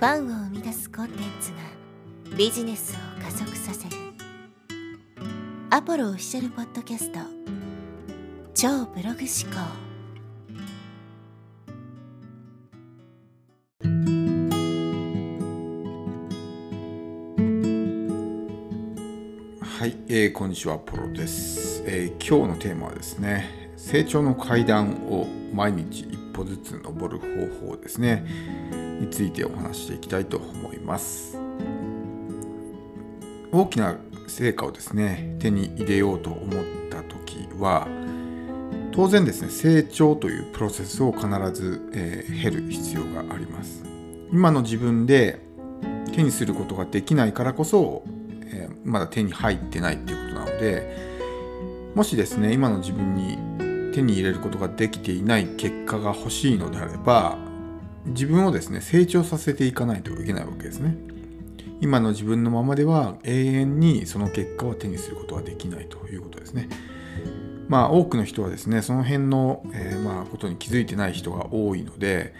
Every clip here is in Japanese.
ファンを生み出すコンテンツがビジネスを加速させる。アポロオフィシャルポッドキャスト。超ブログ思考。はい、えー、こんにちは、ポロです、えー、今日のテーマはですね、成長の階段を毎日一歩ずつ登る方法ですね。についてお話していきたいと思います。大きな成果をですね手に入れようと思った時は当然ですね成長というプロセスを必ず、えー、経る必要があります。今の自分で手にすることができないからこそ、えー、まだ手に入ってないっていうことなのでもしですね今の自分に手に入れることができていない結果が欲しいのであれば自分をですね成長させていかないといけないわけですね。今の自分のままでは永遠にその結果を手にすることはできないということですね。まあ多くの人はですねその辺の、えー、まあことに気づいてない人が多いので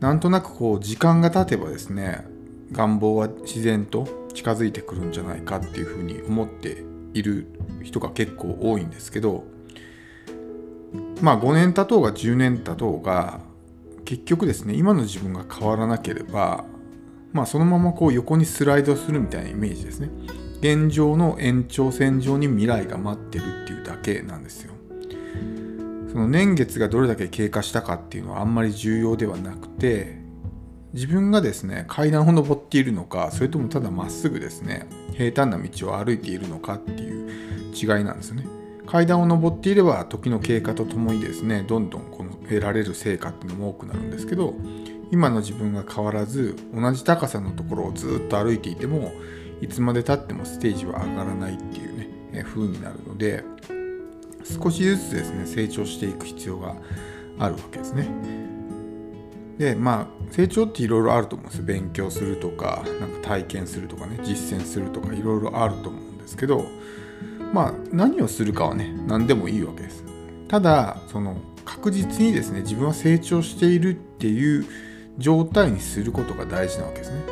なんとなくこう時間が経てばですね願望は自然と近づいてくるんじゃないかっていうふうに思っている人が結構多いんですけどまあ5年経とうが10年経とうが結局ですね今の自分が変わらなければまあそのままこう横にスライドするみたいなイメージですね。現状の延長線上に未来が待ってるっていうだけなんですよ。その年月がどれだけ経過したかっていうのはあんまり重要ではなくて自分がですね階段を登っているのかそれともただまっすぐですね平坦な道を歩いているのかっていう違いなんですよね。階段を上っていれば時の経過とともにですねどんどんこ得られる成果っていうのも多くなるんですけど今の自分が変わらず同じ高さのところをずっと歩いていてもいつまでたってもステージは上がらないっていうね、え風になるので少しずつですね成長していく必要があるわけですね。でまあ成長っていろいろあると思うんです勉強するとかなんか体験するとかね実践するとかいろいろあると思うんですけどまあ何をするかはね何でもいいわけです。ただその確実にですね自分は成長しているっていう状態にすることが大事なわけですね。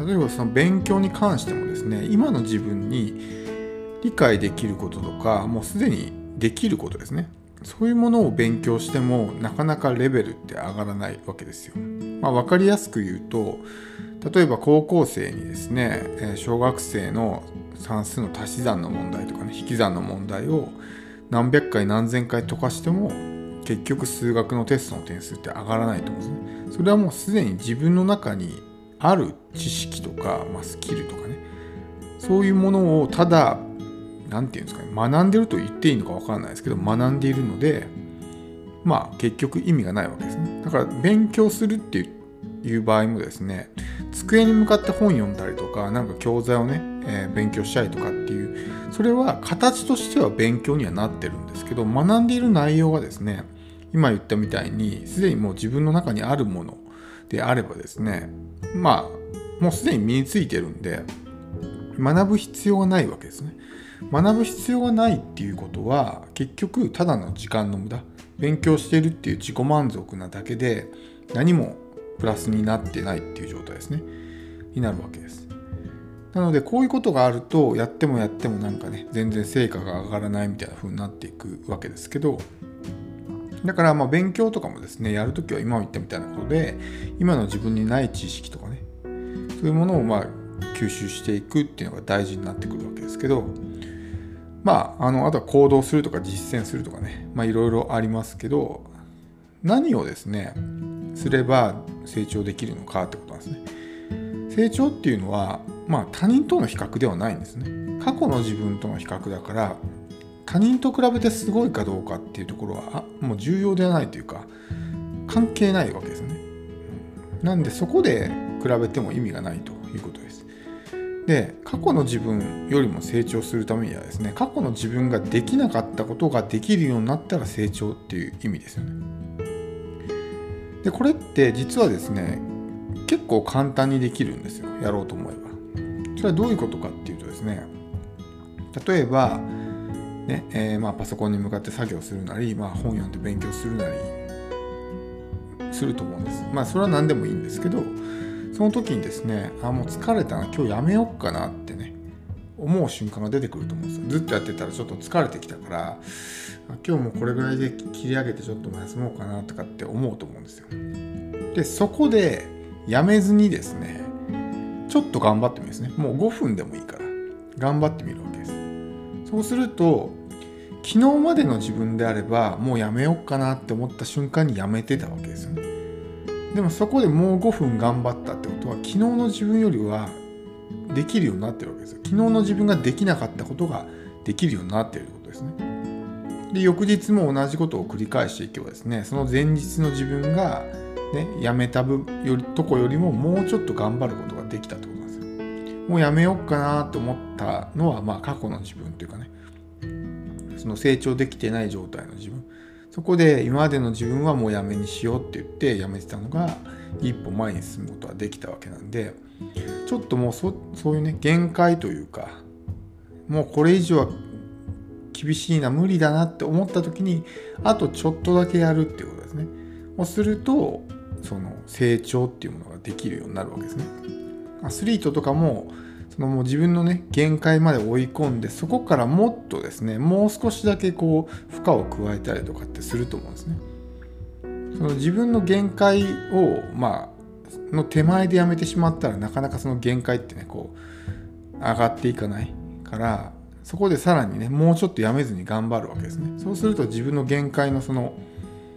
例えばその勉強に関してもですね今の自分に理解できることとかもうすでにできることですねそういうものを勉強してもなかなかレベルって上がらないわけですよ。まあ、分かりやすく言うと例えば高校生にですね小学生の算数の足し算の問題とかね引き算の問題を何百回何千回解かしても結局数学のテストの点数って上がらないと思うんですね。それはもうすでに自分の中にある知識とか、まあ、スキルとかねそういうものをただ何て言うんですかね学んでると言っていいのか分からないですけど学んでいるのでまあ結局意味がないわけですね。だから勉強するっていう場合もですね机に向かって本読んだりとかなんか教材をね、えー、勉強したりとかっていうそれは形としては勉強にはなってるんですけど学んでいる内容がですね今言ったみたいにすでにもう自分の中にあるものであればですねまあもうすでに身についてるんで学ぶ必要がないわけですね。学ぶ必要がないっていうことは結局ただの時間の無駄。勉強してるっていう自己満足なだけで何もプラスになってないっていう状態ですね。になるわけです。なのでこういうことがあるとやってもやってもなんかね全然成果が上がらないみたいな風になっていくわけですけどだからまあ勉強とかもですねやるときは今言ったみたいなことで今の自分にない知識とかねそういうものをまあ吸収していくっていうのが大事になってくるわけですけどまああのあとは行動するとか実践するとかねまあいろいろありますけど何をですねすれば成長できるのかってことなんですね。成長っていうのはまあ他人との比較ではないんですね。過去の自分との比較だから他人と比べてすごいかどうかっていうところはもう重要ではないというか関係ないわけですね。なんでそこで比べても意味がないということです。で過去の自分よりも成長するためにはですね過去の自分ができなかったことができるようになったら成長っていう意味ですよね。でこれって実はですね結構簡単にできるんですよやろうと思えば。それはどういうことかっていうとですね例えばねえー、まあ、パソコンに向かって作業するなり、まあ、本読んで勉強するなりすると思うんです。まあそれは何でもいいんですけどその時にですねあもう疲れたな今日やめよっかなってね思う瞬間が出てくると思うんですよ。ずっとやってたらちょっと疲れてきたから今日もこれぐらいで切り上げてちょっと休もうかなとかって思うと思うんですよ。でそこでやめずにですねちょっと頑張ってみるんですね。もう5分でもいいから頑張ってみるわけです。そうすると昨日までの自分であればもうやめようかなって思った瞬間にやめてたわけですよね。でもそこでもう5分頑張ったってことは昨日の自分よりはできるようになってるわけですよ。昨日の自分ができなかったことができるようになっていることですね。で翌日も同じことを繰り返していけばですねその前日の自分がねやめた部よりとこよりももうちょっと頑張ることができたってこと。もうやめようかなと思ったのはまあ過去の自分というかねその成長できてない状態の自分そこで今までの自分はもうやめにしようって言ってやめてたのが一歩前に進むことができたわけなんでちょっともうそそういうね限界というかもうこれ以上は厳しいな無理だなって思った時にあとちょっとだけやるっていうことですね。をするとその成長っていうものができるようになるわけですね。アスリートとかもそのもう自分のね限界まで追い込んでそこからもっとですねもう少しだけこう負荷を加えたりとかってすると思うんですね。その自分の限界をまあの手前でやめてしまったらなかなかその限界ってねこう上がっていかないからそこでさらにねもうちょっとやめずに頑張るわけですね。そうすると自分の限界のその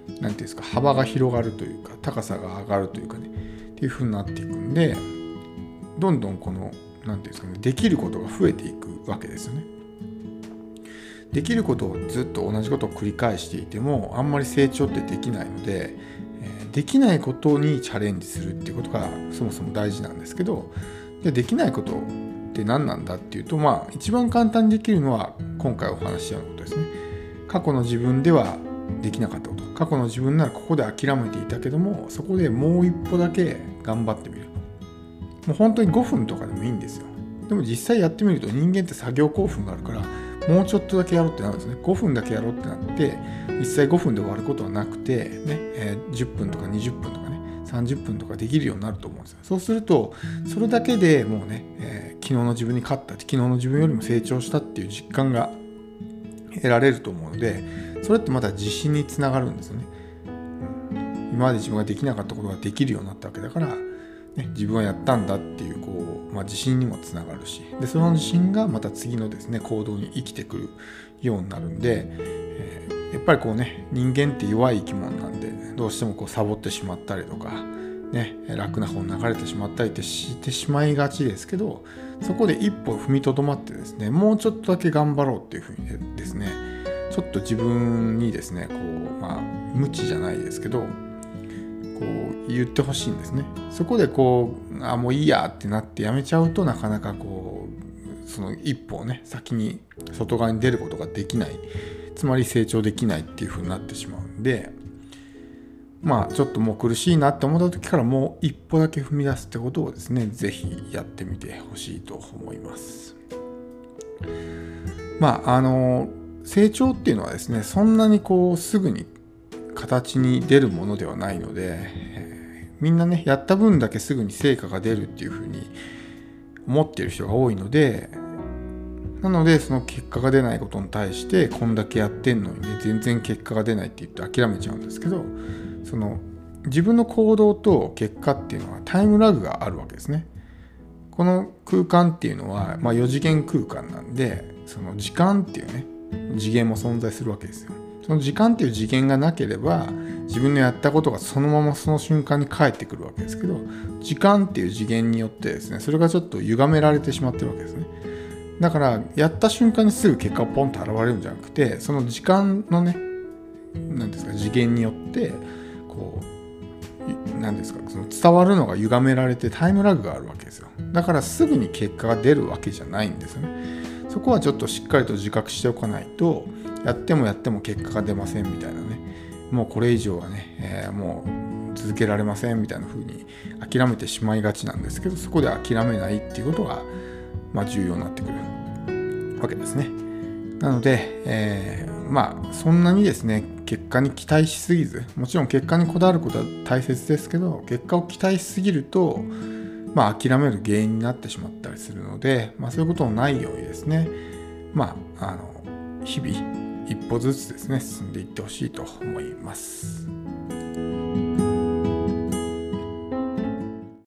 何て言うんですか幅が広がるというか高さが上がるというかねっていう風になっていくんでどんどんこの何て言うんですかねできることが増えていくわけですよね。できることをずっと同じことを繰り返していてもあんまり成長ってできないので、できないことにチャレンジするっていうことがそもそも大事なんですけどでできないことって何なんだっていうとまあ一番簡単にできるのは今回お話ししたようなことですね。過去の自分ではできなかったこと過去の自分ならここで諦めていたけどもそこでもう一歩だけ頑張ってみるもう本当に5分とかでもいいんですよ。でも実際やってみると人間って作業興奮があるからもうちょっとだけやろうってなるんですね。5分だけやろうってなって実際5分で終わることはなくてね、えー、10分とか20分とかね30分とかできるようになると思うんですよ。そうするとそれだけでもうね、えー、昨日の自分に勝った昨日の自分よりも成長したっていう実感が得られると思うのでそれってまた自信につながるんですよね、今まで自分ができなかったことができるようになったわけだから、ね、自分はやったんだっていうこう、まあ、自信にもつながるしでその自信がまた次のですね行動に生きてくるようになるんで、えー、やっぱりこうね人間って弱い生き物なんでどうしてもこうサボってしまったりとかね、楽な方に流れてしまったりってしてしまいがちですけどそこで一歩踏みとどまってですねもうちょっとだけ頑張ろうっていうふうにですねちょっと自分にですねこうまあ無知じゃないですけどこう言ってほしいんですね。そこでこうあもういいやってなってやめちゃうとなかなかこうその一歩をね先に外側に出ることができない。つまり成長できないっていうふうになってしまうんで。まあちょっともう苦しいなって思った時からもう一歩だけ踏み出すってことをですね是非やってみてほしいと思います。まああの成長っていうのはですねそんなにこうすぐに形に出るものではないので、みんなねやった分だけすぐに成果が出るっていうふうに思ってる人が多いのでなのでその結果が出ないことに対してこんだけやってんのにね全然結果が出ないって言って諦めちゃうんですけどその自分の行動と結果っていうのはタイムラグがあるわけですね。この空間っていうのは、まあ、4次元空間なんでその時間っていうね次元も存在するわけですよ。その時間っていう次元がなければ自分のやったことがそのままその瞬間に返ってくるわけですけど時間っていう次元によってですねそれがちょっと歪められてしまってるわけですね。だからやった瞬間にすぐ結果ポンと現れるんじゃなくてその時間のね何ですか次元によってこう何ですかその伝わるのが歪められてタイムラグがあるわけですよ。だからすぐに結果が出るわけじゃないんですよね。そこはちょっとしっかりと自覚しておかないとやってもやっても結果が出ませんみたいなね。もうこれ以上はね、えー、もう続けられませんみたいな風に諦めてしまいがちなんですけどそこで諦めないっていうことが、まあ、重要になってくるわけですね。なので、えー、まあそんなにですね結果に期待しすぎずもちろん結果にこだわることは大切ですけど結果を期待しすぎるとまあ、諦める原因になってしまったりするので、まあ、そういうことのないようにですね、まあ、あの日々一歩ずつですね進んでいってほしいと思います。